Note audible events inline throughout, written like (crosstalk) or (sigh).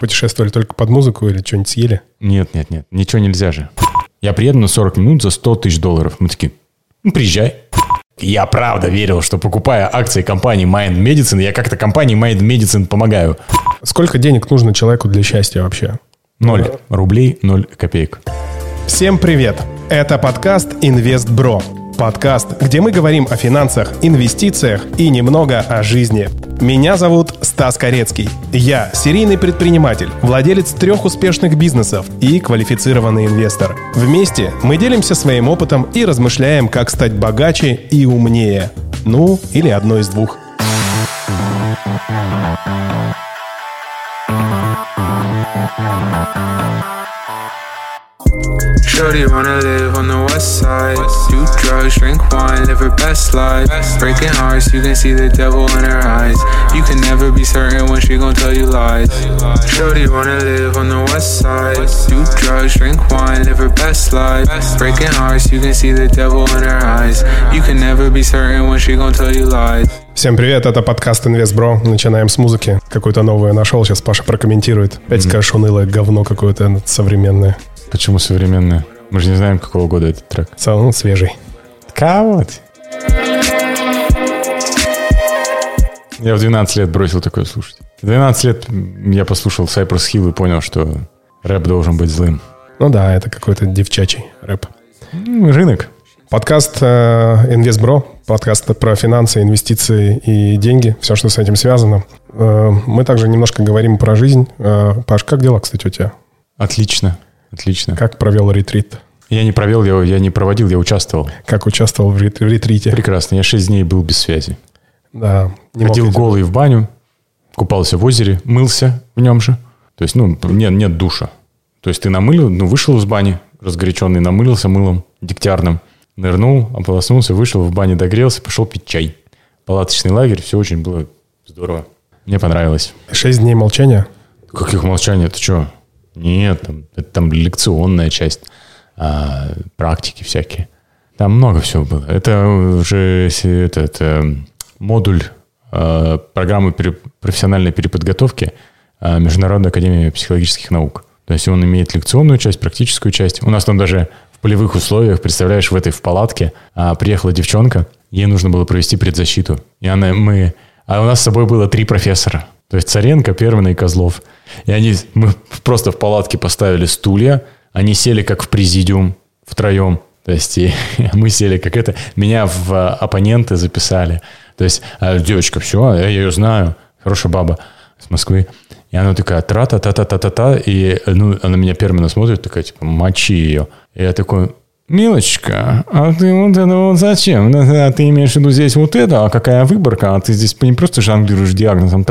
Путешествовали только под музыку или что-нибудь съели? Нет, нет, нет, ничего нельзя же. Я приеду на 40 минут за 100 тысяч долларов. Мы такие, ну, приезжай. Я правда верил, что покупая акции компании Mind Medicine, я как-то компании Mind Medicine помогаю. Сколько денег нужно человеку для счастья вообще? Ноль рублей, ноль копеек. Всем привет! Это подкаст «Инвестбро». Подкаст, где мы говорим о финансах, инвестициях и немного о жизни. Меня зовут Стас Корецкий. Я серийный предприниматель, владелец трех успешных бизнесов и квалифицированный инвестор. Вместе мы делимся своим опытом и размышляем, как стать богаче и умнее. Ну, или одно из двух. Shorty wanna live on the west side. Do drugs, drink wine, live her best life. Breaking hearts, you can see the devil in her eyes. You can never be certain when she gon' tell you lies. Shorty wanna live on the west side. Do drugs, drink wine, live her best life. Breaking hearts, you can see the devil in her eyes. You can never be certain when she gon' tell you lies. Всем привет, это подкаст Инвестбро. Начинаем с музыки. Какую-то новую нашел, сейчас Паша прокомментирует. Опять mm-hmm. скажешь, унылое говно какое-то современное. Почему современное? Мы же не знаем, какого года этот трек. Он свежий. Кого Я в 12 лет бросил такое слушать. В 12 лет я послушал Cypress Hill и понял, что рэп должен быть злым. Ну да, это какой-то девчачий рэп. Рынок. Подкаст э, Инвестбро, подкаст про финансы, инвестиции и деньги, все, что с этим связано. Э, мы также немножко говорим про жизнь. Э, Паш, как дела, кстати, у тебя? Отлично. Отлично. Как провел ретрит? Я не провел, я, я не проводил, я участвовал. Как участвовал в, рет, в ретрите? Прекрасно. Я шесть дней был без связи. Да. Не Ходил голый в баню, купался в озере, мылся в нем же. То есть, ну, нет, нет душа. То есть ты намылил, ну, вышел из бани, разгоряченный, намылился мылом дегтярным, нырнул, ополоснулся, вышел в бане, догрелся, пошел пить чай. Палаточный лагерь, все очень было здорово. Мне понравилось. Шесть дней молчания? Каких молчания? Ты что? Нет, там, это там лекционная часть, а, практики всякие. Там много всего было. Это уже это, это модуль а, программы пере, профессиональной переподготовки а, Международной академии психологических наук. То есть он имеет лекционную часть, практическую часть. У нас там даже в полевых условиях, представляешь, в этой в палатке а, приехала девчонка, ей нужно было провести предзащиту. И она, мы, а у нас с собой было три профессора. То есть Царенко, Первый и Козлов. И они, мы просто в палатке поставили стулья, они сели как в президиум втроем. То есть и (laughs) мы сели как это, меня в оппоненты записали. То есть а, девочка, все, я ее знаю, хорошая баба с Москвы. И она такая, тра-та-та-та-та-та-та, и ну, она меня первым смотрит, такая, типа, мочи ее. И я такой, Милочка, а ты вот это вот зачем? А ты имеешь в виду здесь вот это, а какая выборка? А ты здесь не просто жонглируешь диагнозом.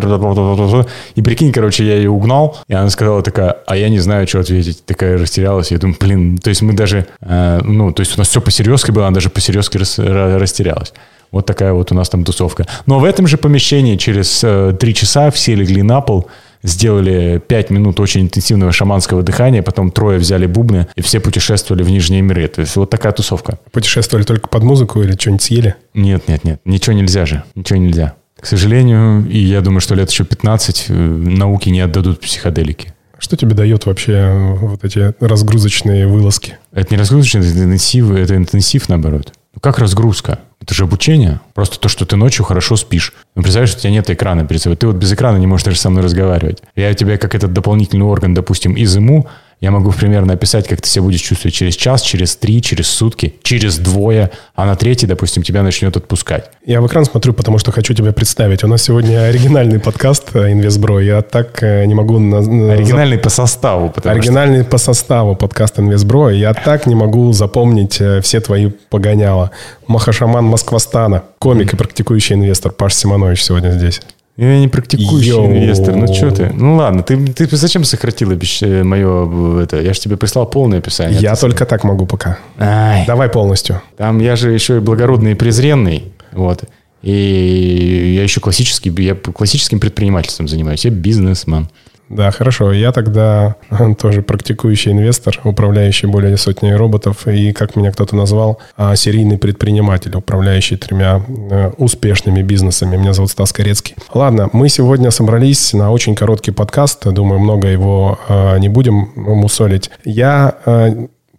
И прикинь, короче, я ее угнал, и она сказала такая, а я не знаю, что ответить. Такая растерялась. Я думаю, блин, то есть мы даже, э, ну, то есть у нас все по серьезке было, она даже по серьезке рас, растерялась. Вот такая вот у нас там тусовка. Но в этом же помещении через э, три часа все легли на пол, сделали 5 минут очень интенсивного шаманского дыхания, потом трое взяли бубны, и все путешествовали в Нижние миры. То есть вот такая тусовка. Путешествовали только под музыку или что-нибудь съели? Нет, нет, нет. Ничего нельзя же. Ничего нельзя. К сожалению, и я думаю, что лет еще 15 э, науки не отдадут психоделики. Что тебе дает вообще э, вот эти разгрузочные вылазки? Это не разгрузочные, это интенсив, это интенсив наоборот. Ну, как разгрузка? Это же обучение. Просто то, что ты ночью хорошо спишь. Ну, представляешь, у тебя нет экрана перед собой. Ты вот без экрана не можешь даже со мной разговаривать. Я тебя как этот дополнительный орган, допустим, изыму, я могу примерно описать, как ты себя будешь чувствовать через час, через три, через сутки, через двое, а на третий, допустим, тебя начнет отпускать. Я в экран смотрю, потому что хочу тебя представить. У нас сегодня оригинальный подкаст э, «Инвестбро». Я так э, не могу... Оригинальный по составу. Оригинальный что... по составу подкаст «Инвестбро». Я так не могу запомнить э, все твои погоняла. Махашаман Москвастана, комик и практикующий инвестор Паш Симонович сегодня здесь. Я не практикующий Йоу. инвестор. Ну что ты? Ну ладно, ты, ты зачем сократил обещ... мое это? Я же тебе прислал полное описание. Я только так могу пока. Ай. Давай полностью. Там я же еще и благородный и презренный. Вот. И я еще классический, я классическим предпринимательством занимаюсь. Я бизнесмен. Да, хорошо. Я тогда тоже практикующий инвестор, управляющий более сотней роботов, и, как меня кто-то назвал, а, серийный предприниматель, управляющий тремя э, успешными бизнесами. Меня зовут Стас Корецкий. Ладно, мы сегодня собрались на очень короткий подкаст. Думаю, много его а, не будем мусолить. Я а,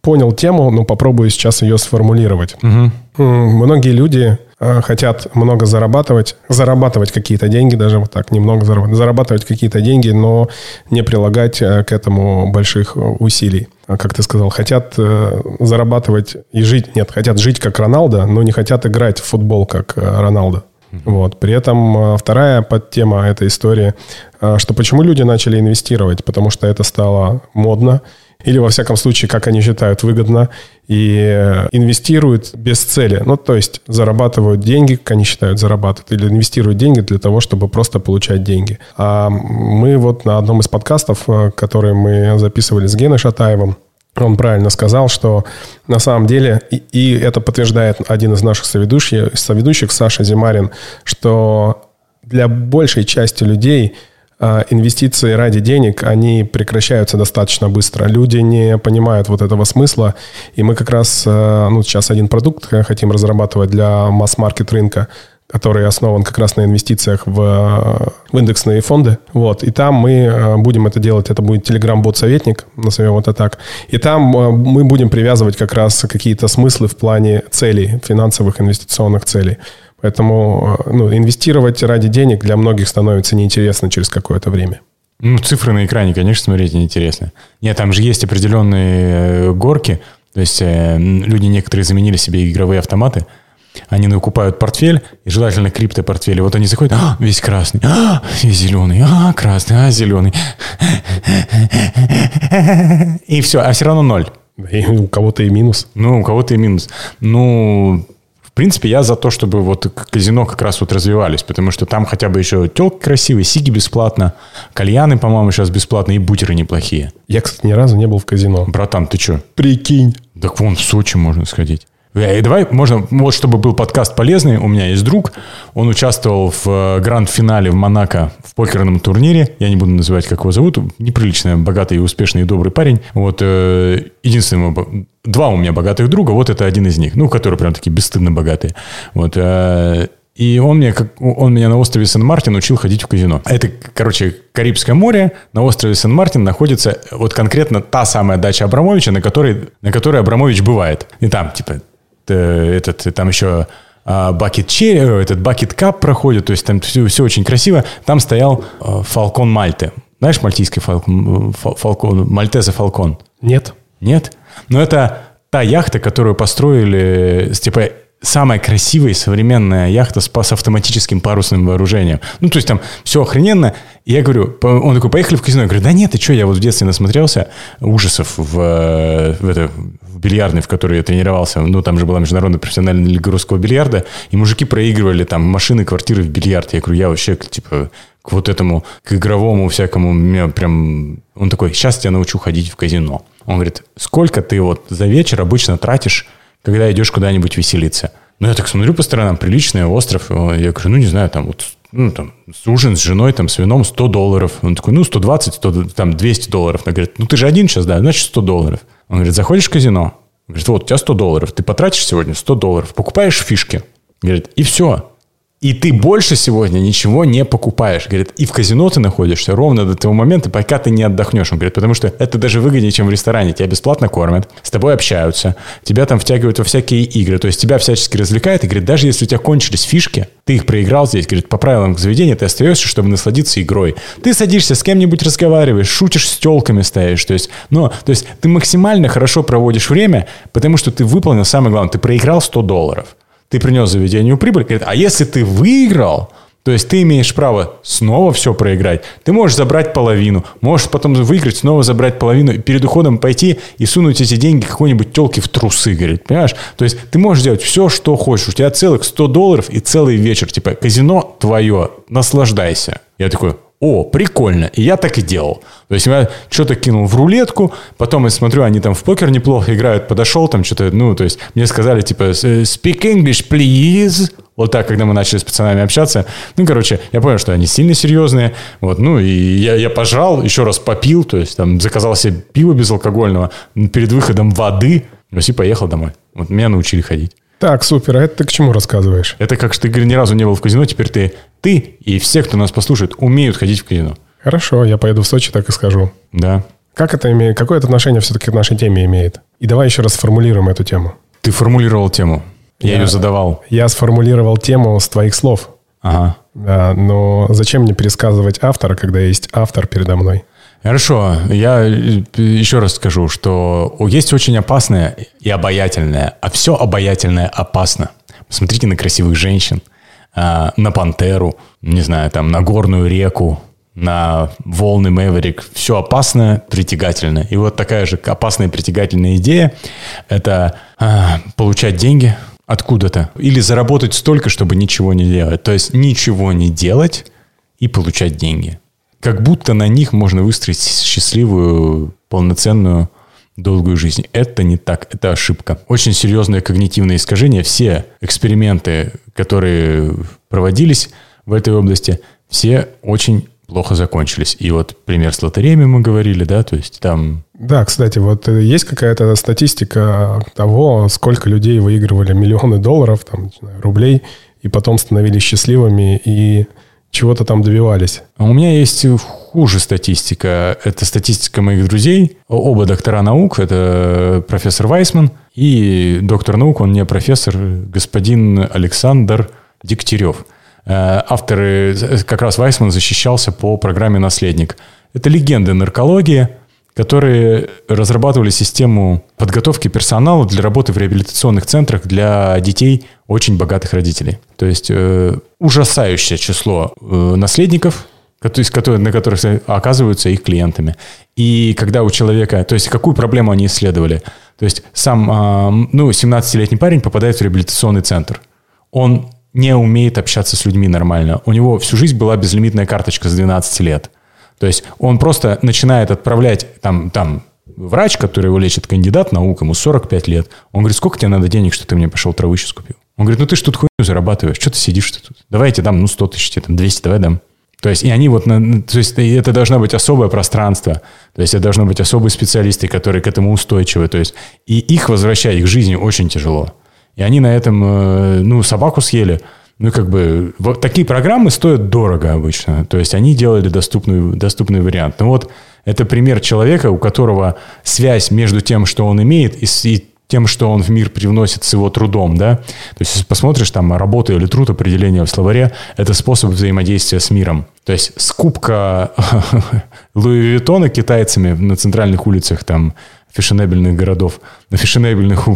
понял тему, но попробую сейчас ее сформулировать. Угу. Многие люди хотят много зарабатывать, зарабатывать какие-то деньги, даже вот так, немного зарабатывать, зарабатывать какие-то деньги, но не прилагать э, к этому больших усилий. А как ты сказал, хотят э, зарабатывать и жить, нет, хотят жить как Роналдо, но не хотят играть в футбол как Роналдо. Вот. При этом вторая подтема этой истории, что почему люди начали инвестировать, потому что это стало модно, или, во всяком случае, как они считают, выгодно, и э, инвестируют без цели. Ну, то есть зарабатывают деньги, как они считают, зарабатывают, или инвестируют деньги для того, чтобы просто получать деньги. А мы вот на одном из подкастов, э, который мы записывали с Геной Шатаевым, он правильно сказал, что на самом деле, и, и это подтверждает один из наших соведущих, соведущих Саша Зимарин, что для большей части людей – инвестиции ради денег, они прекращаются достаточно быстро. Люди не понимают вот этого смысла, и мы как раз, э, ну, сейчас один продукт хотим разрабатывать для масс-маркет рынка, который основан как раз на инвестициях в, в индексные фонды. Вот. И там мы э, будем это делать. Это будет Telegram-бот-советник, назовем это так. И там мы будем привязывать как раз какие-то смыслы в плане целей, финансовых инвестиционных целей. Поэтому э, ну, инвестировать ради денег для многих становится неинтересно через какое-то время. Ну, цифры на экране, конечно, смотреть неинтересно. Нет, там же есть определенные э, горки. То есть э, люди некоторые заменили себе игровые автоматы. Они накупают портфель, и желательно криптопортфель. И вот они заходят, а, весь красный, а, весь зеленый, а, красный, а, зеленый. И все, а все равно ноль. И у кого-то и минус. Ну, у кого-то и минус. Ну, принципе, я за то, чтобы вот казино как раз вот развивались, потому что там хотя бы еще телки красивые, сиги бесплатно, кальяны, по-моему, сейчас бесплатно, и бутеры неплохие. Я, кстати, ни разу не был в казино. Братан, ты что? Прикинь. Так вон в Сочи можно сходить. Э, и давай, можно, вот чтобы был подкаст полезный, у меня есть друг, он участвовал в э, гранд-финале в Монако в покерном турнире, я не буду называть, как его зовут, неприлично богатый, успешный и добрый парень. Вот, э, единственный, два у меня богатых друга, вот это один из них, ну, которые прям такие бесстыдно богатые. Вот, и он, мне, он меня на острове Сан-Мартин учил ходить в казино. Это, короче, Карибское море. На острове Сан-Мартин находится вот конкретно та самая дача Абрамовича, на которой, на которой Абрамович бывает. И там, типа, этот, там еще Бакет Черри, этот Бакет Кап проходит, то есть там все, все очень красиво. Там стоял Фалкон Мальты. Знаешь мальтийский фалкон, фалкон, Мальтеза Фалкон? Нет. Нет? Но это та яхта, которую построили, типа, самая красивая и современная яхта с, с автоматическим парусным вооружением. Ну, то есть там все охрененно. И я говорю, он такой, поехали в казино. Я говорю, да нет, ты что, я вот в детстве насмотрелся ужасов в, в, это, в бильярдной, в которой я тренировался. Ну, там же была международная профессиональная лига русского бильярда. И мужики проигрывали там машины, квартиры в бильярд. Я говорю, я вообще, типа, к вот этому, к игровому всякому, меня прям... Он такой, сейчас тебя научу ходить в казино. Он говорит, сколько ты вот за вечер обычно тратишь когда идешь куда-нибудь веселиться. Ну, я так смотрю по сторонам, приличный остров. Я говорю, ну, не знаю, там вот, ну, там, ужин с женой, там, с вином 100 долларов. Он такой, ну, 120, 100, там, 200 долларов. Он говорит, ну, ты же один сейчас, да, значит, 100 долларов. Он говорит, заходишь в казино. Говорит, вот, у тебя 100 долларов. Ты потратишь сегодня 100 долларов, покупаешь фишки. Говорит, и все. И ты больше сегодня ничего не покупаешь. Говорит, и в казино ты находишься ровно до того момента, пока ты не отдохнешь. Он говорит, потому что это даже выгоднее, чем в ресторане. Тебя бесплатно кормят, с тобой общаются, тебя там втягивают во всякие игры. То есть тебя всячески развлекают. И говорит, даже если у тебя кончились фишки, ты их проиграл здесь, говорит, по правилам заведения ты остаешься, чтобы насладиться игрой. Ты садишься с кем-нибудь разговариваешь, шутишь с телками стоишь. То есть, но, то есть ты максимально хорошо проводишь время, потому что ты выполнил самое главное, ты проиграл 100 долларов ты принес заведению прибыль, говорит, а если ты выиграл, то есть ты имеешь право снова все проиграть. Ты можешь забрать половину, можешь потом выиграть, снова забрать половину, и перед уходом пойти и сунуть эти деньги какой-нибудь телке в трусы, говорит, понимаешь? То есть ты можешь делать все, что хочешь. У тебя целых 100 долларов и целый вечер. Типа, казино твое, наслаждайся. Я такой, о, прикольно. И я так и делал. То есть я что-то кинул в рулетку, потом я смотрю, они там в покер неплохо играют, подошел там что-то, ну, то есть мне сказали, типа, speak English, please. Вот так, когда мы начали с пацанами общаться, ну, короче, я понял, что они сильно серьезные, вот, ну, и я, я пожрал, еще раз попил, то есть там заказал себе пиво безалкогольного, перед выходом воды, и поехал домой. Вот меня научили ходить. Так, супер. А это ты к чему рассказываешь? Это как что ты говоришь, ни разу не был в казино, теперь ты, ты и все, кто нас послушает, умеют ходить в казино. Хорошо, я поеду в Сочи, так и скажу. Да. Как это имеет, какое это отношение все-таки к нашей теме имеет? И давай еще раз сформулируем эту тему. Ты формулировал тему. Я, я ее задавал. Я сформулировал тему с твоих слов. Ага. Да, но зачем мне пересказывать автора, когда есть автор передо мной? Хорошо, я э, еще раз скажу, что есть очень опасное и обаятельное, а все обаятельное опасно. Посмотрите на красивых женщин, а, на пантеру, не знаю, там, на горную реку, на волны Мэверик. Все опасное, притягательное. И вот такая же опасная и притягательная идея – это а, получать деньги откуда-то или заработать столько, чтобы ничего не делать. То есть ничего не делать и получать деньги. Как будто на них можно выстроить счастливую, полноценную, долгую жизнь. Это не так, это ошибка. Очень серьезное когнитивное искажение. Все эксперименты, которые проводились в этой области, все очень плохо закончились. И вот пример с лотереями мы говорили, да, то есть там... Да, кстати, вот э, есть какая-то статистика того, сколько людей выигрывали миллионы долларов, там, рублей, и потом становились счастливыми и чего-то там добивались. А у меня есть хуже статистика. Это статистика моих друзей. Оба доктора наук. Это профессор Вайсман и доктор наук, он не профессор, господин Александр Дегтярев. Э, авторы, как раз Вайсман защищался по программе «Наследник». Это легенды наркологии, которые разрабатывали систему подготовки персонала для работы в реабилитационных центрах для детей очень богатых родителей. То есть э, ужасающее число э, наследников, то есть, которые, на которых оказываются их клиентами. И когда у человека, то есть какую проблему они исследовали? То есть сам, э, ну, 17-летний парень попадает в реабилитационный центр. Он не умеет общаться с людьми нормально. У него всю жизнь была безлимитная карточка с 12 лет. То есть он просто начинает отправлять там, там врач, который его лечит, кандидат наук, ему 45 лет. Он говорит, сколько тебе надо денег, что ты мне пошел травы сейчас купил? Он говорит, ну ты ж тут хуйню зарабатываешь, что ты сидишь -то тут? Давай я тебе дам, ну 100 тысяч, тебе там 200, давай дам. То есть, и они вот, на, то есть, это должно быть особое пространство, то есть, это должно быть особые специалисты, которые к этому устойчивы, то есть, и их возвращать, их жизни очень тяжело. И они на этом, э, ну, собаку съели. Ну, как бы, вот такие программы стоят дорого обычно. То есть, они делали доступный, доступный вариант. Ну, вот это пример человека, у которого связь между тем, что он имеет, и, и тем, что он в мир привносит с его трудом, да. То есть, если посмотришь там работа или труд, определение в словаре, это способ взаимодействия с миром. То есть, скупка (laughs) Луи Виттона китайцами на центральных улицах там фешенебельных городов, на фешенебельных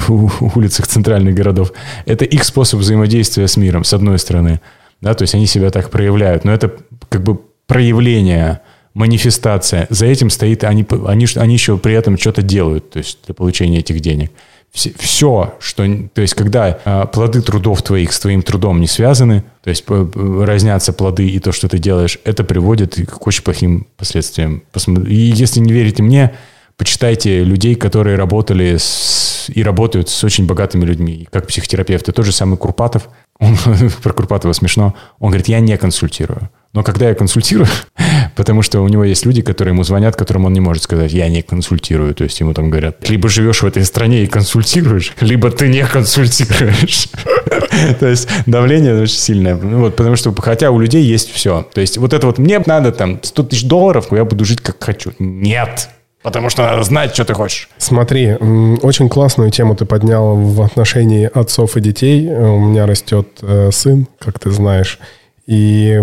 улицах центральных городов. Это их способ взаимодействия с миром, с одной стороны. Да, то есть они себя так проявляют. Но это как бы проявление, манифестация. За этим стоит, они, они, они еще при этом что-то делают, то есть для получения этих денег. Все, что, то есть когда э, плоды трудов твоих с твоим трудом не связаны, то есть разнятся плоды и то, что ты делаешь, это приводит к очень плохим последствиям. И если не верите мне, почитайте людей, которые работали с, и работают с очень богатыми людьми, как психотерапевты. Тот же самый Курпатов, он, (laughs) про Курпатова смешно, он говорит, я не консультирую. Но когда я консультирую, (laughs) потому что у него есть люди, которые ему звонят, которым он не может сказать, я не консультирую. То есть ему там говорят, либо живешь в этой стране и консультируешь, либо ты не консультируешь. (laughs) То есть давление очень сильное. Ну вот, потому что, хотя у людей есть все. То есть вот это вот, мне надо там 100 тысяч долларов, я буду жить как хочу. Нет, Потому что надо знать, что ты хочешь. Смотри, очень классную тему ты поднял в отношении отцов и детей. У меня растет э, сын, как ты знаешь. И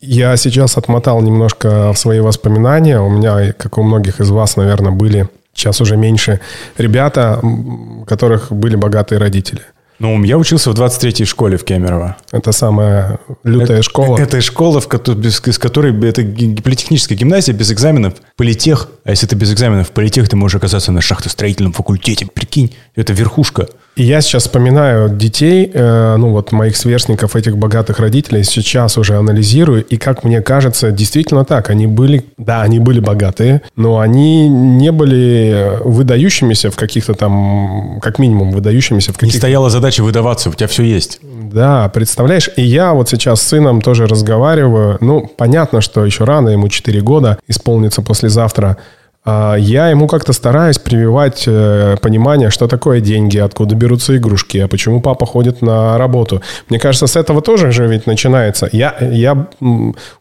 я сейчас отмотал немножко в свои воспоминания. У меня, как у многих из вас, наверное, были сейчас уже меньше ребята, у которых были богатые родители. Ну, я учился в 23-й школе в Кемерово. Это самая лютая это, школа. Это школа, в из которой это политехническая гимназия без экзаменов, политех. А если ты без экзаменов политех, ты можешь оказаться на шахтостроительном факультете. Прикинь, это верхушка. И я сейчас вспоминаю детей, э, ну вот моих сверстников, этих богатых родителей, сейчас уже анализирую, и как мне кажется, действительно так, они были, да, они были богатые, но они не были выдающимися в каких-то там, как минимум, выдающимися в каких-то... Не стояла задача выдаваться, у тебя все есть. Да, представляешь, и я вот сейчас с сыном тоже разговариваю, ну, понятно, что еще рано, ему 4 года, исполнится послезавтра, я ему как-то стараюсь прививать э, понимание, что такое деньги, откуда берутся игрушки, а почему папа ходит на работу. Мне кажется, с этого тоже же ведь начинается. Я, я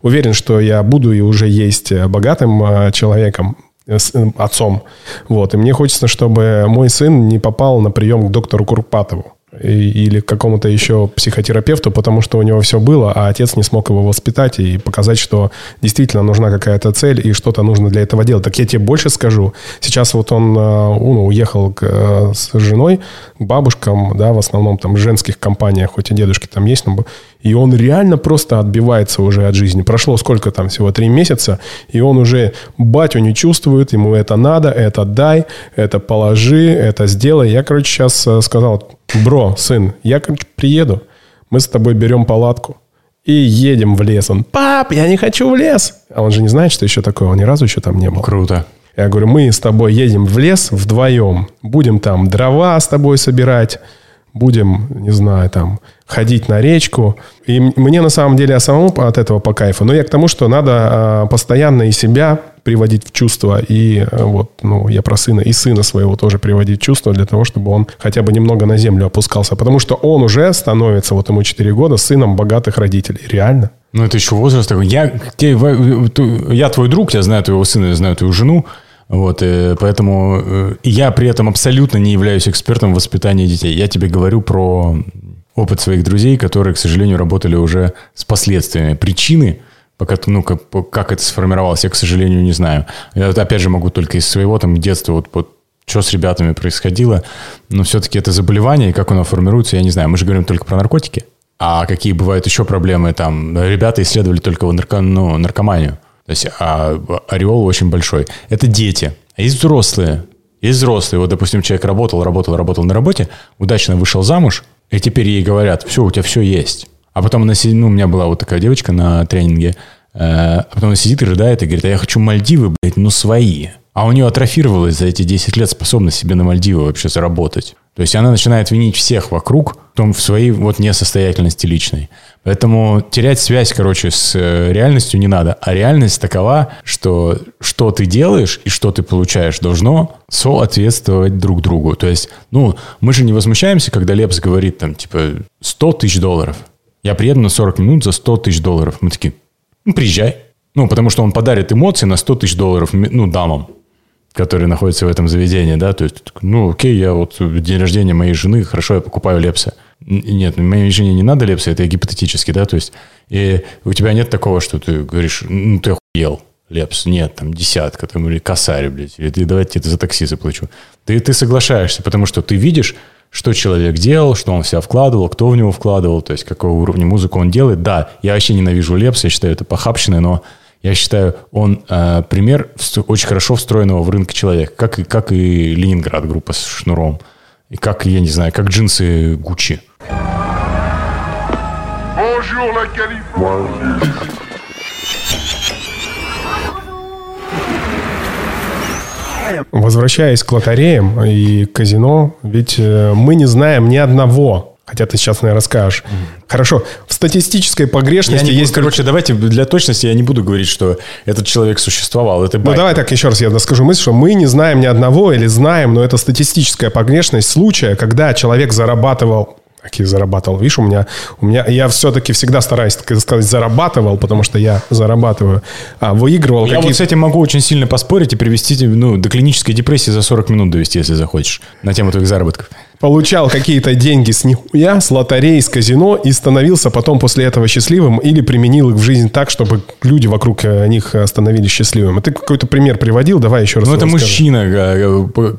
уверен, что я буду и уже есть богатым э, человеком, э, отцом. Вот. И мне хочется, чтобы мой сын не попал на прием к доктору Курпатову или какому-то еще психотерапевту, потому что у него все было, а отец не смог его воспитать и показать, что действительно нужна какая-то цель и что-то нужно для этого делать. Так я тебе больше скажу. Сейчас вот он э, ну, уехал к, э, с женой к бабушкам, да, в основном там женских компаниях, хоть и дедушки там есть, но и он реально просто отбивается уже от жизни. Прошло сколько там, всего три месяца, и он уже батю не чувствует, ему это надо, это дай, это положи, это сделай. Я, короче, сейчас э, сказал, бро, сын, я, короче, приеду, мы с тобой берем палатку и едем в лес. Он, пап, я не хочу в лес. А он же не знает, что еще такое, он ни разу еще там не был. Круто. Я говорю, мы с тобой едем в лес вдвоем, будем там дрова с тобой собирать, будем, не знаю, там, ходить на речку. И мне на самом деле самому от этого по кайфу. Но я к тому, что надо а, постоянно и себя приводить в чувство, и а, вот, ну, я про сына, и сына своего тоже приводить в чувство для того, чтобы он хотя бы немного на землю опускался. Потому что он уже становится, вот ему 4 года, сыном богатых родителей. Реально. Ну, это еще возраст такой. Я, я твой друг, я знаю твоего сына, я знаю твою жену. Вот, и э, поэтому э, я при этом абсолютно не являюсь экспертом в воспитании детей. Я тебе говорю про опыт своих друзей, которые, к сожалению, работали уже с последствиями. Причины, пока, ну, как, как это сформировалось, я, к сожалению, не знаю. Я, опять же, могу только из своего там детства, вот, вот что с ребятами происходило, но все-таки это заболевание, и как оно формируется, я не знаю. Мы же говорим только про наркотики. А какие бывают еще проблемы там? Ребята исследовали только нарко, ну, наркоманию. То есть а, ореол очень большой. Это дети. А есть взрослые. Есть взрослые. Вот, допустим, человек работал, работал, работал на работе, удачно вышел замуж, и теперь ей говорят, все, у тебя все есть. А потом она сидит, ну, у меня была вот такая девочка на тренинге, э, а потом она сидит и рыдает и говорит, а я хочу Мальдивы, блядь, ну свои. А у нее атрофировалась за эти 10 лет способность себе на Мальдивы вообще заработать. То есть она начинает винить всех вокруг, в том в своей вот несостоятельности личной. Поэтому терять связь, короче, с э, реальностью не надо. А реальность такова, что что ты делаешь и что ты получаешь должно соответствовать друг другу. То есть, ну, мы же не возмущаемся, когда Лепс говорит там, типа, 100 тысяч долларов. Я приеду на 40 минут за 100 тысяч долларов. Мы такие, ну, приезжай. Ну, потому что он подарит эмоции на 100 тысяч долларов, ну, дамам которые находятся в этом заведении, да, то есть, ну, окей, я вот день рождения моей жены, хорошо, я покупаю лепса. Нет, моей жене не надо лепса, это гипотетически, да, то есть, и у тебя нет такого, что ты говоришь, ну, ты охуел, лепс, нет, там, десятка, там, или косарь, блядь, или ты, давайте это за такси заплачу. Ты, ты соглашаешься, потому что ты видишь, что человек делал, что он в себя вкладывал, кто в него вкладывал, то есть, какого уровня музыку он делает. Да, я вообще ненавижу лепс, я считаю это похабщиной, но я считаю, он э, пример очень хорошо встроенного в рынок человека, как и, как и Ленинград группа с шнуром, и как, я не знаю, как джинсы Гуччи. Возвращаясь к лотереям и казино, ведь э, мы не знаем ни одного Хотя ты сейчас, наверное, расскажешь. Mm. Хорошо, в статистической погрешности я не есть... Буду, короче, давайте для точности я не буду говорить, что этот человек существовал. Это ну, давай так еще раз я скажу мысль, что мы не знаем ни одного или знаем, но это статистическая погрешность случая, когда человек зарабатывал какие зарабатывал. Видишь, у меня, у меня я все-таки всегда стараюсь так сказать зарабатывал, потому что я зарабатываю, а выигрывал. Я вот с этим могу очень сильно поспорить и привести ну, до клинической депрессии за 40 минут довести, если захочешь, на тему твоих заработков получал какие-то деньги с нихуя, с лотереи, с казино и становился потом после этого счастливым или применил их в жизнь так, чтобы люди вокруг э, них становились счастливыми. А ты какой-то пример приводил, давай еще раз. Ну, это мужчина, э, э,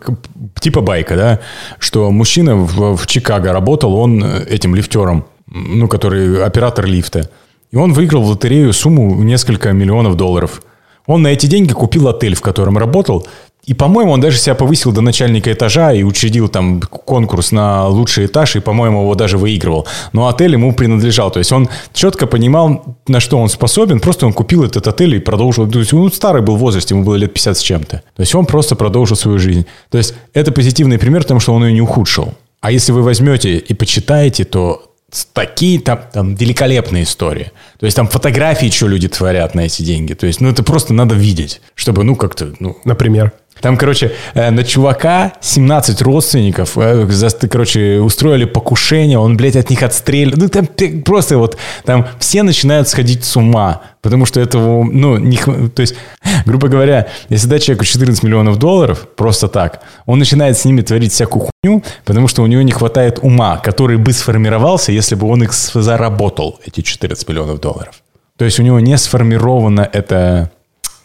типа байка, да, что мужчина в, в Чикаго работал, он этим лифтером, ну, который оператор лифта. И он выиграл в лотерею сумму несколько миллионов долларов. Он на эти деньги купил отель, в котором работал, И, по-моему, он даже себя повысил до начальника этажа и учредил там конкурс на лучший этаж, и, по-моему, его даже выигрывал. Но отель ему принадлежал. То есть он четко понимал, на что он способен. Просто он купил этот отель и продолжил. То есть он старый был в возрасте, ему было лет 50 с чем-то. То есть он просто продолжил свою жизнь. То есть это позитивный пример, потому что он ее не ухудшил. А если вы возьмете и почитаете, то такие там, там великолепные истории. То есть там фотографии, что люди творят на эти деньги. То есть, ну, это просто надо видеть, чтобы, ну, как-то, ну... Например? Там, короче, э, на чувака 17 родственников, э, короче, устроили покушение, он, блядь, от них отстреливал. Ну, там просто вот, там все начинают сходить с ума, потому что этого, ну, не, то есть, (laughs) грубо говоря, если дать человеку 14 миллионов долларов, просто так, он начинает с ними творить всякую хуйню, потому что у него не хватает ума, который бы сформировался, если бы он их заработал, эти 14 миллионов долларов. То есть у него не сформировано это,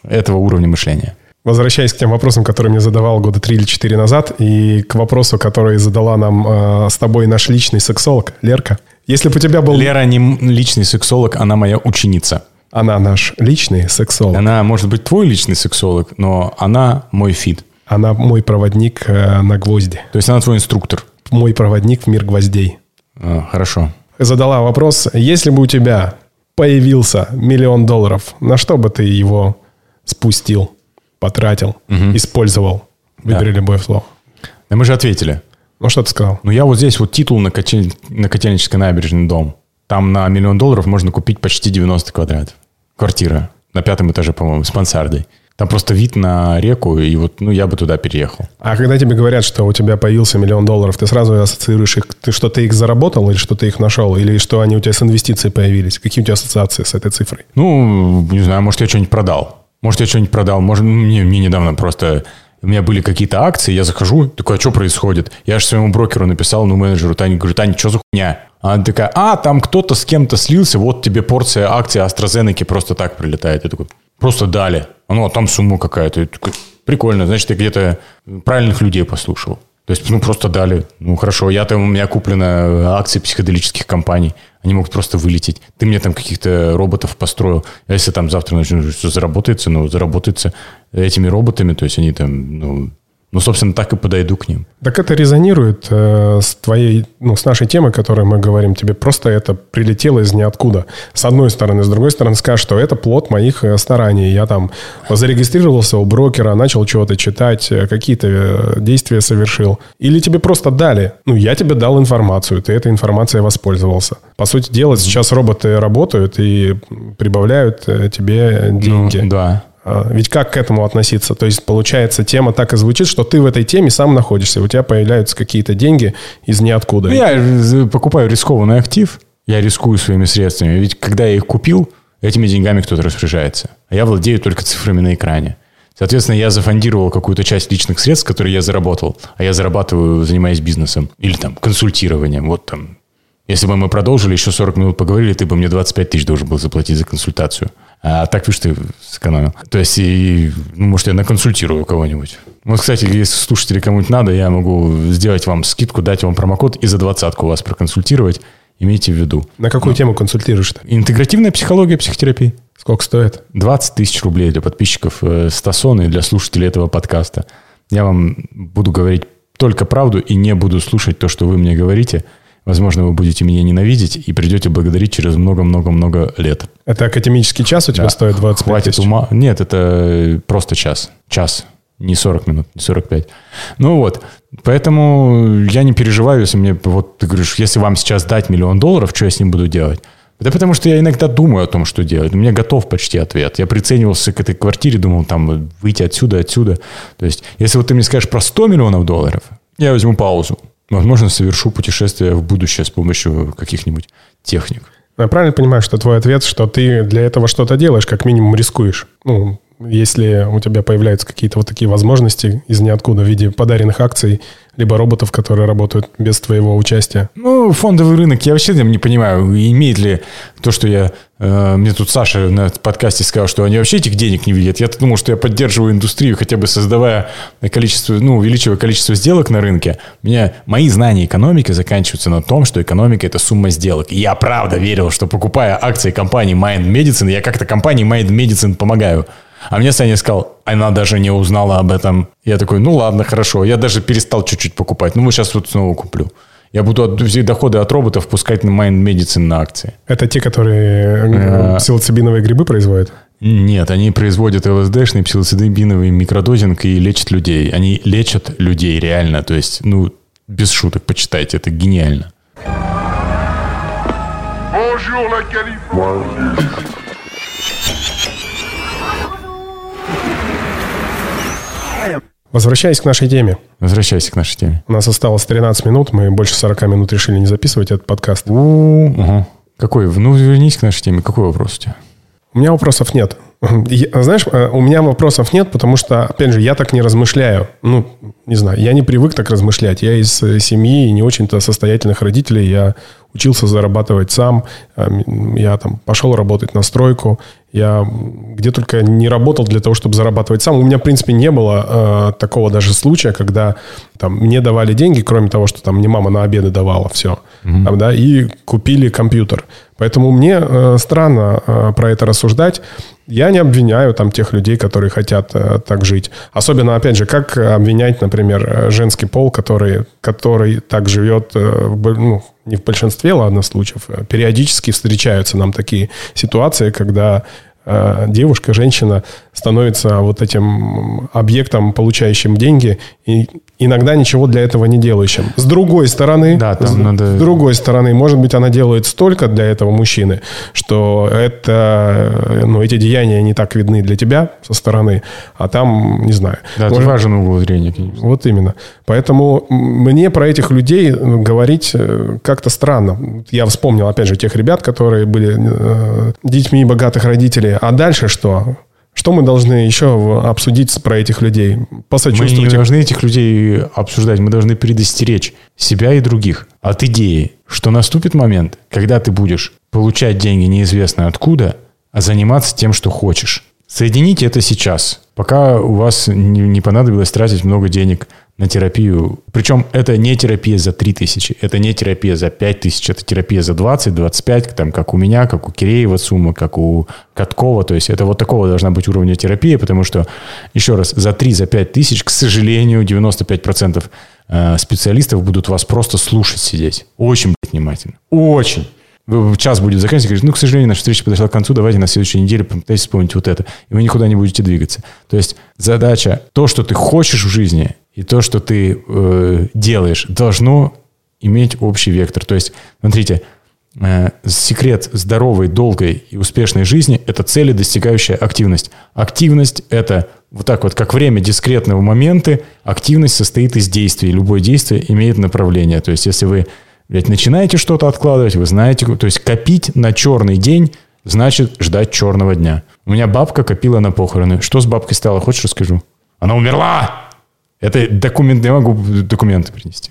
этого уровня мышления. Возвращаясь к тем вопросам, которые мне задавал года три или четыре назад, и к вопросу, который задала нам э, с тобой наш личный сексолог, Лерка. Если бы у тебя был... Лера не личный сексолог, она моя ученица. Она наш личный сексолог. Она может быть твой личный сексолог, но она мой фид. Она мой проводник э, на гвозди. То есть она твой инструктор. Мой проводник в мир гвоздей. А, хорошо. Задала вопрос, если бы у тебя появился миллион долларов, на что бы ты его спустил? Потратил, угу. использовал. Выбери да. любое слово. Да мы же ответили. Ну, что ты сказал? Ну, я вот здесь вот титул на, котель... на Котельнической набережной дом. Там на миллион долларов можно купить почти 90 квадратов. Квартира на пятом этаже, по-моему, с мансардой. Там просто вид на реку, и вот, ну, я бы туда переехал. А когда тебе говорят, что у тебя появился миллион долларов, ты сразу ассоциируешь их, ты что, ты их заработал, или что ты их нашел, или что они у тебя с инвестицией появились? Какие у тебя ассоциации с этой цифрой? Ну, не знаю, может, я что-нибудь продал. Может, я что-нибудь продал. Может, мне, мне недавно просто... У меня были какие-то акции, я захожу, такой, а что происходит? Я же своему брокеру написал, ну, менеджеру Тане, говорю, Таня, что за хуйня? А она такая, а, там кто-то с кем-то слился, вот тебе порция акций AstraZeneca просто так прилетает. Я такой, просто дали. Ну, а там сумма какая-то. Такой, Прикольно, значит, ты где-то правильных людей послушал. То есть, ну, просто дали. Ну, хорошо, я там, у меня куплено акции психоделических компаний. Они могут просто вылететь. Ты мне там каких-то роботов построил. А если там завтра начнут, что заработается, ну, заработается этими роботами, то есть они там, ну, ну, собственно, так и подойду к ним. Так это резонирует э, с твоей, ну, с нашей темой, о которой мы говорим. Тебе просто это прилетело из ниоткуда. С одной стороны. С другой стороны, скажешь, что это плод моих э, стараний. Я там зарегистрировался у брокера, начал чего-то читать, э, какие-то э, действия совершил. Или тебе просто дали. Ну, я тебе дал информацию, ты этой информацией воспользовался. По сути дела, сейчас роботы работают и прибавляют тебе деньги. Ну, да. А, ведь как к этому относиться? То есть, получается, тема так и звучит, что ты в этой теме сам находишься, у тебя появляются какие-то деньги из ниоткуда. Ну, я покупаю рискованный актив, я рискую своими средствами. Ведь когда я их купил, этими деньгами кто-то распоряжается. А я владею только цифрами на экране. Соответственно, я зафондировал какую-то часть личных средств, которые я заработал, а я зарабатываю, занимаясь бизнесом или там консультированием. Вот там, если бы мы продолжили, еще 40 минут поговорили, ты бы мне 25 тысяч должен был заплатить за консультацию. А так, видишь, ты сэкономил. То есть, и, ну, может, я наконсультирую кого-нибудь. Вот, кстати, если слушатели кому-нибудь надо, я могу сделать вам скидку, дать вам промокод и за двадцатку вас проконсультировать. Имейте в виду. На какую Но. тему консультируешь-то? Интегративная психология, психотерапии. Сколько стоит? 20 тысяч рублей для подписчиков э, Стасона и для слушателей этого подкаста. Я вам буду говорить только правду и не буду слушать то, что вы мне говорите – Возможно, вы будете меня ненавидеть и придете благодарить через много-много-много лет. Это академический час у тебя да. стоит 25 Хватит тысяч? ума. Нет, это просто час. Час. Не 40 минут, не 45. Ну вот. Поэтому я не переживаю, если мне... Вот ты говоришь, если вам сейчас дать миллион долларов, что я с ним буду делать? Это потому что я иногда думаю о том, что делать. У меня готов почти ответ. Я приценивался к этой квартире, думал, там, выйти отсюда, отсюда. То есть, если вот ты мне скажешь про 100 миллионов долларов, я возьму паузу. Возможно, совершу путешествие в будущее с помощью каких-нибудь техник. Я правильно понимаю, что твой ответ, что ты для этого что-то делаешь, как минимум рискуешь? Ну, если у тебя появляются какие-то вот такие возможности из ниоткуда в виде подаренных акций, либо роботов, которые работают без твоего участия? Ну, фондовый рынок, я вообще не понимаю, имеет ли то, что я... Э, мне тут Саша на подкасте сказал, что они вообще этих денег не видят. Я думал, что я поддерживаю индустрию, хотя бы создавая количество, ну, увеличивая количество сделок на рынке. У меня мои знания экономики заканчиваются на том, что экономика – это сумма сделок. И я правда верил, что покупая акции компании Mind Medicine, я как-то компании Mind Medicine помогаю. А мне Саня сказал, она даже не узнала об этом. Я такой, ну ладно, хорошо. Я даже перестал чуть-чуть покупать. Ну, сейчас вот снова куплю. Я буду от, все доходы от роботов пускать на Mind Medicine на акции. Это те, которые э, псилоцибиновые грибы производят? Нет, они производят ЛСДшный псилоцибиновый микродозинг и лечат людей. Они лечат людей реально. То есть, ну, без шуток, почитайте, это гениально. Bonjour, Возвращаясь к нашей теме. Возвращайся к нашей теме. У нас осталось 13 минут, мы больше 40 минут решили не записывать этот подкаст. Угу. Какой? Ну, вернись к нашей теме. Какой вопрос у тебя? У меня вопросов нет. Я, знаешь, э, у меня вопросов нет, потому что, опять же, я так не размышляю. Ну, не знаю, я не привык так размышлять. Я из э, семьи не очень-то состоятельных родителей. Я учился зарабатывать сам. Э, я там пошел работать на стройку. Я где только не работал для того, чтобы зарабатывать сам. У меня, в принципе, не было э, такого даже случая, когда там, мне давали деньги, кроме того, что там мне мама на обеды давала, все. Mm-hmm. Там, да, и купили компьютер. Поэтому мне э, странно э, про это рассуждать. Я не обвиняю там тех людей, которые хотят э, так жить. Особенно, опять же, как обвинять, например, э, женский пол, который, который так живет, э, ну, не в большинстве, ладно, случаев. Э, периодически встречаются нам такие ситуации, когда э, девушка, женщина становится вот этим объектом, получающим деньги, и иногда ничего для этого не делающим. С другой стороны, да, там с, надо... с другой стороны, может быть, она делает столько для этого мужчины, что это, ну, эти деяния не так видны для тебя со стороны, а там, не знаю. Да, может... это важен угол зрения, конечно. Вот именно. Поэтому мне про этих людей говорить э, как-то странно. Я вспомнил, опять же, тех ребят, которые были э, детьми богатых родителей. А дальше что? Что мы должны еще обсудить про этих людей? Посочувствовать мы не должны этих людей обсуждать, мы должны предостеречь себя и других от идеи, что наступит момент, когда ты будешь получать деньги неизвестно откуда, а заниматься тем, что хочешь. Соедините это сейчас, пока у вас не понадобилось тратить много денег на терапию. Причем это не терапия за 3 тысячи, это не терапия за 5 тысяч, это терапия за 20, 25, там, как у меня, как у Киреева сумма, как у Каткова. То есть это вот такого должна быть уровня терапии, потому что, еще раз, за 3, за 5 тысяч, к сожалению, 95% э, специалистов будут вас просто слушать сидеть. Очень внимательно. Очень час будет заканчиваться, говорит, ну, к сожалению, наша встреча подошла к концу, давайте на следующей неделе попытайтесь вспомнить вот это. И вы никуда не будете двигаться. То есть задача, то, что ты хочешь в жизни, и то, что ты э, делаешь, должно иметь общий вектор. То есть, смотрите, э, секрет здоровой, долгой и успешной жизни – это цели, достигающая активность. Активность – это вот так вот, как время дискретного момента, активность состоит из действий. Любое действие имеет направление. То есть, если вы, блядь, начинаете что-то откладывать, вы знаете, то есть копить на черный день значит ждать черного дня. У меня бабка копила на похороны. Что с бабкой стало, хочешь расскажу? Она умерла! Это документ, я могу документы принести.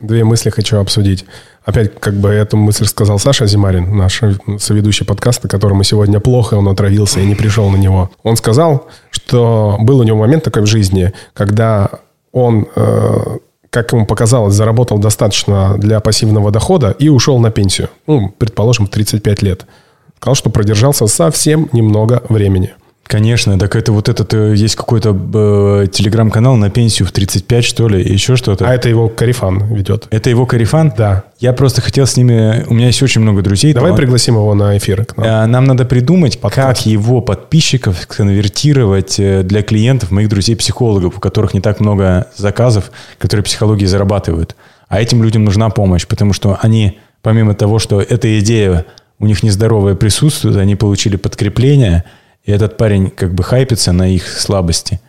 Две мысли хочу обсудить. Опять, как бы эту мысль сказал Саша Зимарин, наш соведущий подкаста, которому сегодня плохо, он отравился и не пришел на него. Он сказал, что был у него момент такой в жизни, когда он э, как ему показалось, заработал достаточно для пассивного дохода и ушел на пенсию. Ну, предположим, 35 лет. Сказал, что продержался совсем немного времени. Конечно, так это вот этот, э, есть какой-то э, телеграм-канал на пенсию в 35, что ли, еще что-то. А это его Карифан ведет. Это его Карифан? Да. Я просто хотел с ними, у меня есть очень много друзей. Давай талант... пригласим его на эфир к нам. Э, нам надо придумать, Подкаст. как его подписчиков конвертировать э, для клиентов, моих друзей-психологов, у которых не так много заказов, которые психологии зарабатывают. А этим людям нужна помощь, потому что они, помимо того, что эта идея у них нездоровая присутствует, они получили подкрепление – и этот парень как бы хайпится на их слабости.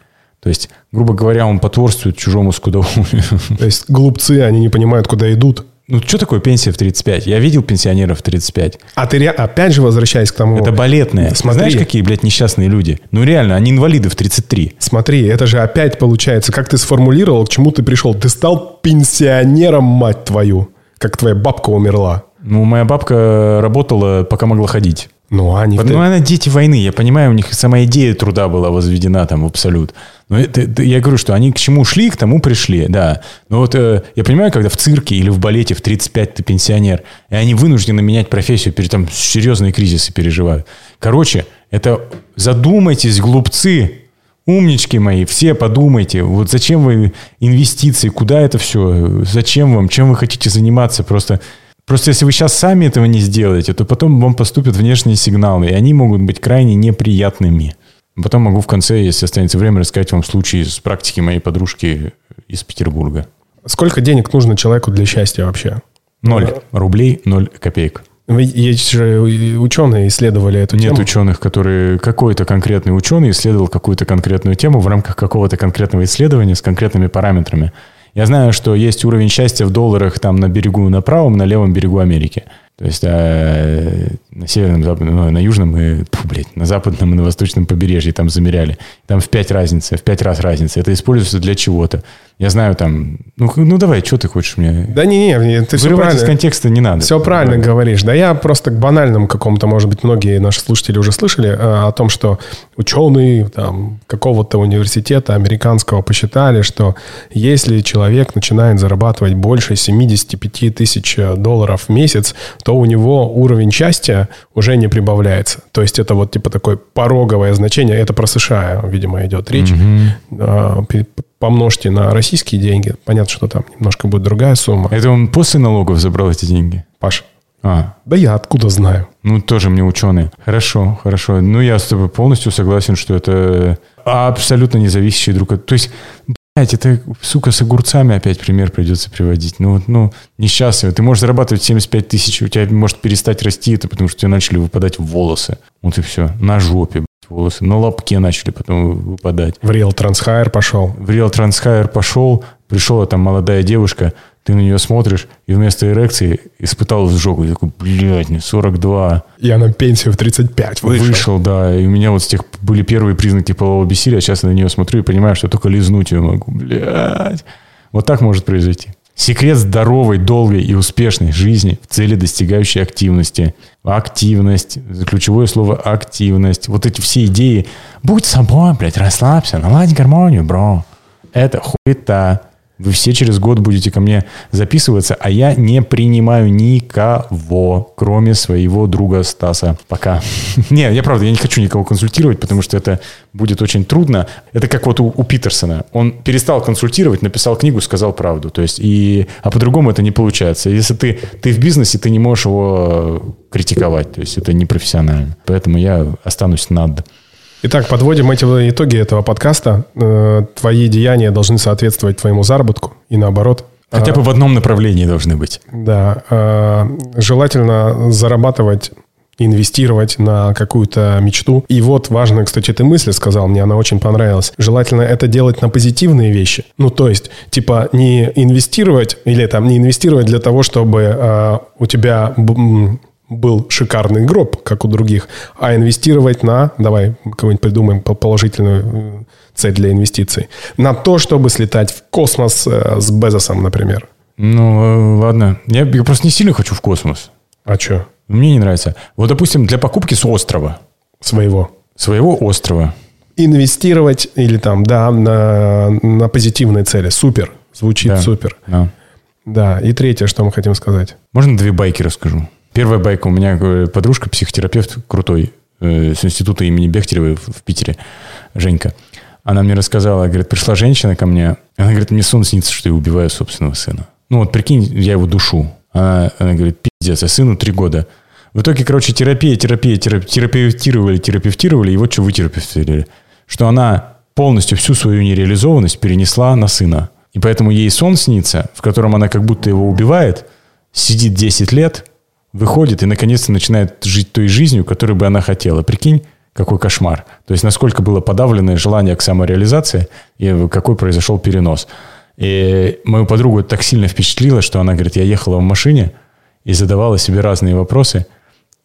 То есть, грубо говоря, он потворствует чужому скудовому. (laughs) То есть глупцы, они не понимают, куда идут. Ну, что такое пенсия в 35? Я видел пенсионеров в 35. А ты опять же возвращаясь к тому... Это балетные. Смотри. Знаешь, какие, блядь, несчастные люди? Ну, реально, они инвалиды в 33. Смотри, это же опять получается, как ты сформулировал, к чему ты пришел. Ты стал пенсионером, мать твою, как твоя бабка умерла. Ну, моя бабка работала, пока могла ходить. Ну, они... Ну, она дети войны, я понимаю, у них сама идея труда была возведена там в абсолют. Но это, это, я говорю, что они к чему шли, к тому пришли, да. Но вот э, я понимаю, когда в цирке или в балете в 35 ты пенсионер, и они вынуждены менять профессию, перед там серьезные кризисы переживают. Короче, это задумайтесь, глупцы, Умнички мои, все подумайте, вот зачем вы инвестиции, куда это все, зачем вам, чем вы хотите заниматься, просто Просто если вы сейчас сами этого не сделаете, то потом вам поступят внешние сигналы, и они могут быть крайне неприятными. Потом могу в конце, если останется время, рассказать вам случай с практики моей подружки из Петербурга. Сколько денег нужно человеку для счастья вообще? Ноль рублей, ноль копеек. Есть же ученые исследовали эту Нет тему. Нет ученых, которые... Какой-то конкретный ученый исследовал какую-то конкретную тему в рамках какого-то конкретного исследования с конкретными параметрами. Я знаю, что есть уровень счастья в долларах там на берегу на правом, на левом берегу Америки. То есть э, на северном, западном, ну, на южном и, фу, блядь, на западном и на восточном побережье там замеряли. Там в пять разница, в пять раз разница. Это используется для чего-то. Я знаю там, ну, ну давай, что ты хочешь мне? Да не, не, ты все правильно. из контекста не надо. Все правильно да. говоришь. Да я просто к банальному какому-то, может быть, многие наши слушатели уже слышали э, о том, что ученые там какого-то университета американского посчитали, что если человек начинает зарабатывать больше 75 тысяч долларов в месяц, то у него уровень счастья уже не прибавляется. То есть это вот типа такое пороговое значение. Это про США, видимо, идет речь. Угу помножьте на российские деньги, понятно, что там немножко будет другая сумма. Это он после налогов забрал эти деньги? Паш. А. Да я откуда знаю? Ну, тоже мне ученые. Хорошо, хорошо. Ну, я с тобой полностью согласен, что это абсолютно независящие друг от... То есть, блядь, это, сука, с огурцами опять пример придется приводить. Ну, ну, несчастливо. Ты можешь зарабатывать 75 тысяч, у тебя может перестать расти это, потому что у тебя начали выпадать волосы. Вот и все. На жопе, волосы на лобке начали потом выпадать. В Real Transхайр пошел. В Real Transхайр пошел, пришла там молодая девушка, ты на нее смотришь, и вместо эрекции испытал сжогу. Я такой, блядь, мне 42. Я на пенсию в 35 вышел. Вышел, да. И у меня вот с тех были первые признаки полового бессилия. Сейчас я на нее смотрю и понимаю, что только лизнуть ее могу. Блядь. Вот так может произойти. Секрет здоровой, долгой и успешной жизни в цели достигающей активности. Активность. Ключевое слово активность. Вот эти все идеи. Будь собой, блядь, расслабься, наладь гармонию, бро. Это хуета. Вы все через год будете ко мне записываться, а я не принимаю никого, кроме своего друга Стаса. Пока. (laughs) Не, я правда, я не хочу никого консультировать, потому что это будет очень трудно. Это как вот у, у Питерсона. Он перестал консультировать, написал книгу, сказал правду. То есть, и, а по-другому это не получается. Если ты, ты в бизнесе, ты не можешь его критиковать. То есть, это непрофессионально. Поэтому я останусь над Итак, подводим эти итоги этого подкаста. Э, твои деяния должны соответствовать твоему заработку и наоборот. Хотя бы в одном направлении должны быть. Да. Э, желательно зарабатывать инвестировать на какую-то мечту. И вот важная, кстати, ты мысль сказал, мне она очень понравилась. Желательно это делать на позитивные вещи. Ну, то есть, типа, не инвестировать или там не инвестировать для того, чтобы э, у тебя был шикарный гроб, как у других, а инвестировать на, давай какой-нибудь придумаем положительную э, цель для инвестиций, на то, чтобы слетать в космос э, с Безосом, например. Ну, э, ладно. Я, я просто не сильно хочу в космос. А что? Мне не нравится. Вот, допустим, для покупки с острова. Своего. Своего острова. Инвестировать или там, да, на, на позитивные цели. Супер. Звучит да. супер. Да. Да. И третье, что мы хотим сказать. Можно две байки расскажу? Первая байка. У меня э, подружка, психотерапевт крутой э, с института имени Бехтерева в Питере, Женька. Она мне рассказала, говорит, пришла женщина ко мне, она говорит, мне сон снится, что я убиваю собственного сына. Ну вот прикинь, я его душу. Она, она говорит, пиздец, а сыну три года. В итоге, короче, терапия, терапия, терапевтировали, терапевтировали, и вот что вы терапевтировали. Что она полностью всю свою нереализованность перенесла на сына. И поэтому ей сон снится, в котором она как будто его убивает, сидит 10 лет – выходит и наконец-то начинает жить той жизнью, которую бы она хотела. Прикинь, какой кошмар. То есть насколько было подавленное желание к самореализации и какой произошел перенос. И мою подругу это так сильно впечатлило, что она говорит, я ехала в машине и задавала себе разные вопросы.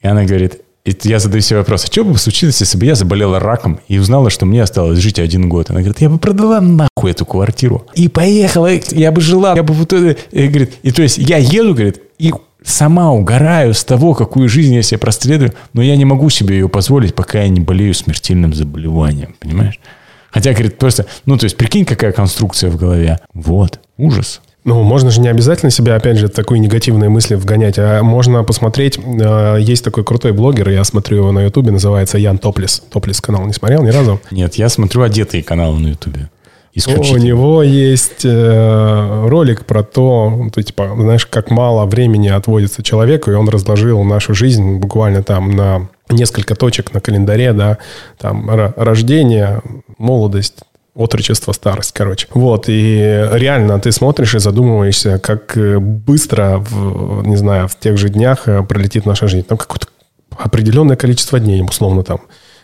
И она говорит, и я задаю себе вопрос, а что бы случилось, если бы я заболела раком и узнала, что мне осталось жить один год? Она говорит, я бы продала нахуй эту квартиру и поехала, я бы жила, я бы вот это... И, говорит, и то есть я еду, говорит, и сама угораю с того, какую жизнь я себе простреливаю, но я не могу себе ее позволить, пока я не болею смертельным заболеванием, понимаешь? Хотя, говорит, просто, ну, то есть, прикинь, какая конструкция в голове. Вот, ужас. Ну, можно же не обязательно себя, опять же, такой негативные мысли вгонять, а можно посмотреть, э, есть такой крутой блогер, я смотрю его на ютубе, называется Ян Топлис. Топлис канал не смотрел ни разу? Нет, я смотрю одетые каналы на ютубе. У него есть э, ролик про то, ты, типа, знаешь, как мало времени отводится человеку, и он разложил нашу жизнь буквально там на несколько точек на календаре, да, там рождение, молодость, отрочество, старость, короче. Вот, и реально ты смотришь и задумываешься, как э, быстро, в, не знаю, в тех же днях э, пролетит наша жизнь. Там какое-то определенное количество дней, условно, там.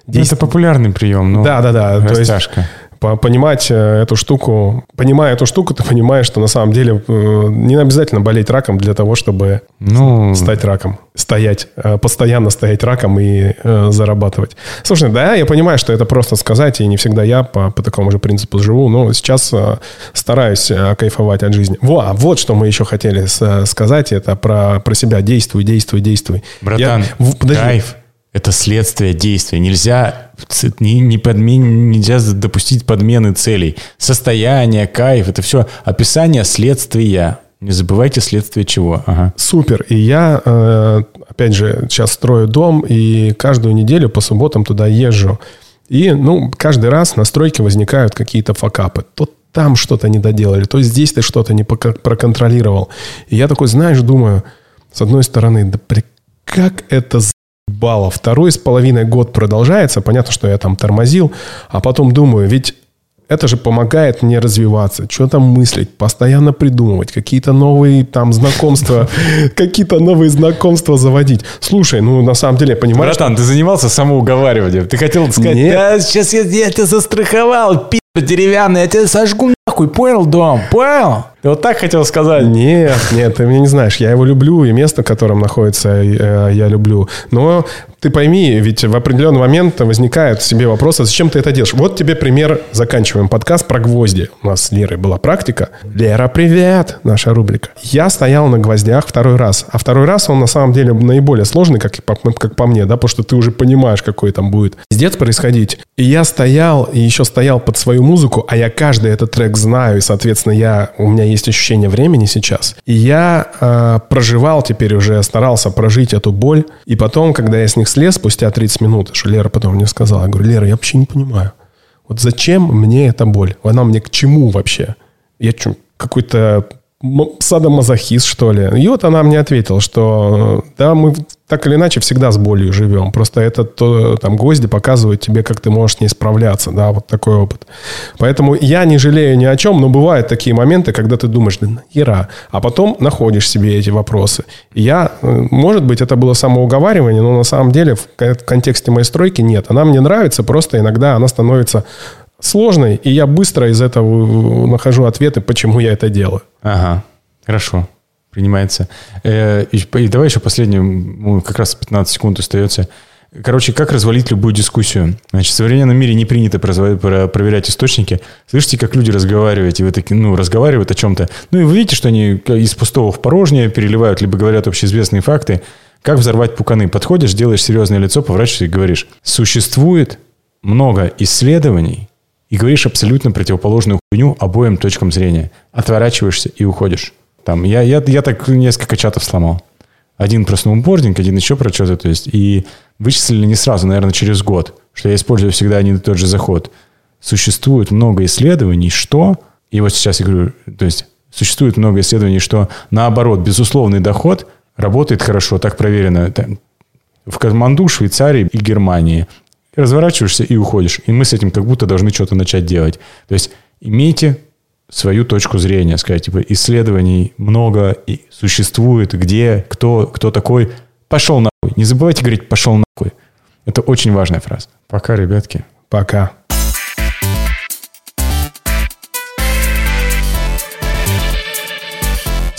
10... Это популярный прием, ну, да, да, да. Растяжка. То есть, понимать э, эту штуку, понимая эту штуку, ты понимаешь, что на самом деле э, не обязательно болеть раком для того, чтобы ну... стать раком. Стоять, э, постоянно стоять раком и зарабатывать. Слушай, да, я понимаю, что это просто сказать, и не всегда я по, по такому же принципу живу, но сейчас стараюсь кайфовать от жизни. Во, а вот что мы еще хотели сказать, это про, про себя. Действуй, действуй, действуй. Братан, я, кайф это следствие действия. Нельзя, не, не подмен, нельзя допустить подмены целей. Состояние, кайф, это все описание следствия. Не забывайте следствие чего. Ага. Супер. И я, э, опять же, сейчас строю дом, и каждую неделю по субботам туда езжу. И, ну, каждый раз на стройке возникают какие-то факапы. То там что-то не доделали, то здесь ты что-то не проконтролировал. И я такой, знаешь, думаю, с одной стороны, да при как это баллов. Второй с половиной год продолжается. Понятно, что я там тормозил. А потом думаю, ведь это же помогает мне развиваться, что там мыслить, постоянно придумывать, какие-то новые там знакомства, (laughs) какие-то новые знакомства заводить. Слушай, ну на самом деле, понимаешь... Братан, ты занимался самоуговариванием. Ты хотел сказать, да, сейчас я, я тебя застраховал, пи*** деревянный, я тебя сожгу нахуй, понял, дом, понял? Ты вот так хотел сказать? Нет, нет, ты меня не знаешь. Я его люблю, и место, в котором находится, э, я люблю. Но ты пойми, ведь в определенный момент возникает себе вопрос, а зачем ты это делаешь? Вот тебе пример, заканчиваем подкаст про гвозди. У нас с Лерой была практика. Лера, привет! Наша рубрика. Я стоял на гвоздях второй раз. А второй раз он на самом деле наиболее сложный, как, как по мне, да, потому что ты уже понимаешь, какой там будет пиздец происходить. И я стоял, и еще стоял под свою музыку, а я каждый этот трек знаю, и, соответственно, я, у меня есть ощущение времени сейчас. И я э, проживал теперь уже, старался прожить эту боль. И потом, когда я с них слез, спустя 30 минут, что Лера потом мне сказала, я говорю, Лера, я вообще не понимаю. Вот зачем мне эта боль? Она мне к чему вообще? Я что, какой-то садомазохист, что ли. И вот она мне ответила, что да, мы так или иначе всегда с болью живем. Просто это то, там гвозди показывают тебе, как ты можешь с ней справляться. Да, вот такой опыт. Поэтому я не жалею ни о чем, но бывают такие моменты, когда ты думаешь, да нахера, а потом находишь себе эти вопросы. Я, э, может быть, это было самоуговаривание, но на самом деле в контексте моей стройки нет. Она мне нравится, просто иногда она становится сложной, и я быстро из этого нахожу ответы, почему я это делаю. Ага, хорошо, принимается. Э, и давай еще последнюю, как раз 15 секунд остается. Короче, как развалить любую дискуссию? Значит, в современном мире не принято проверять источники. Слышите, как люди разговаривают, и вы такие, ну, разговаривают о чем-то. Ну, и вы видите, что они из пустого в порожнее переливают, либо говорят общеизвестные факты. Как взорвать пуканы? Подходишь, делаешь серьезное лицо, поворачиваешься и говоришь, существует много исследований, и говоришь абсолютно противоположную хуйню обоим точкам зрения. Отворачиваешься и уходишь. Там, я, я, я так несколько чатов сломал. Один про сноубординг, один еще про что-то. То есть, и вычислили не сразу, наверное, через год, что я использую всегда один и тот же заход. Существует много исследований, что... И вот сейчас я говорю, то есть существует много исследований, что наоборот, безусловный доход работает хорошо, так проверено в Катманду, Швейцарии и Германии разворачиваешься и уходишь. И мы с этим как будто должны что-то начать делать. То есть имейте свою точку зрения, сказать, типа, исследований много и существует, где, кто, кто такой. Пошел нахуй. Не забывайте говорить «пошел нахуй». Это очень важная фраза. Пока, ребятки. Пока.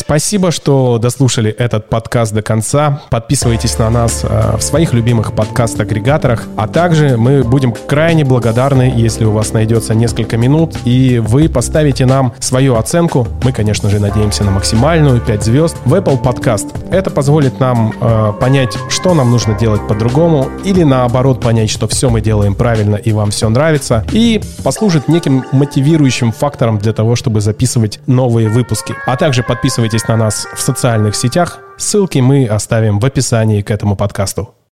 Спасибо, что дослушали этот подкаст до конца. Подписывайтесь на нас э, в своих любимых подкаст-агрегаторах. А также мы будем крайне благодарны, если у вас найдется несколько минут, и вы поставите нам свою оценку. Мы, конечно же, надеемся на максимальную 5 звезд в Apple Podcast. Это позволит нам э, понять, что нам нужно делать по-другому, или наоборот понять, что все мы делаем правильно и вам все нравится, и послужит неким мотивирующим фактором для того, чтобы записывать новые выпуски. А также подписывайтесь на нас в социальных сетях. Ссылки мы оставим в описании к этому подкасту.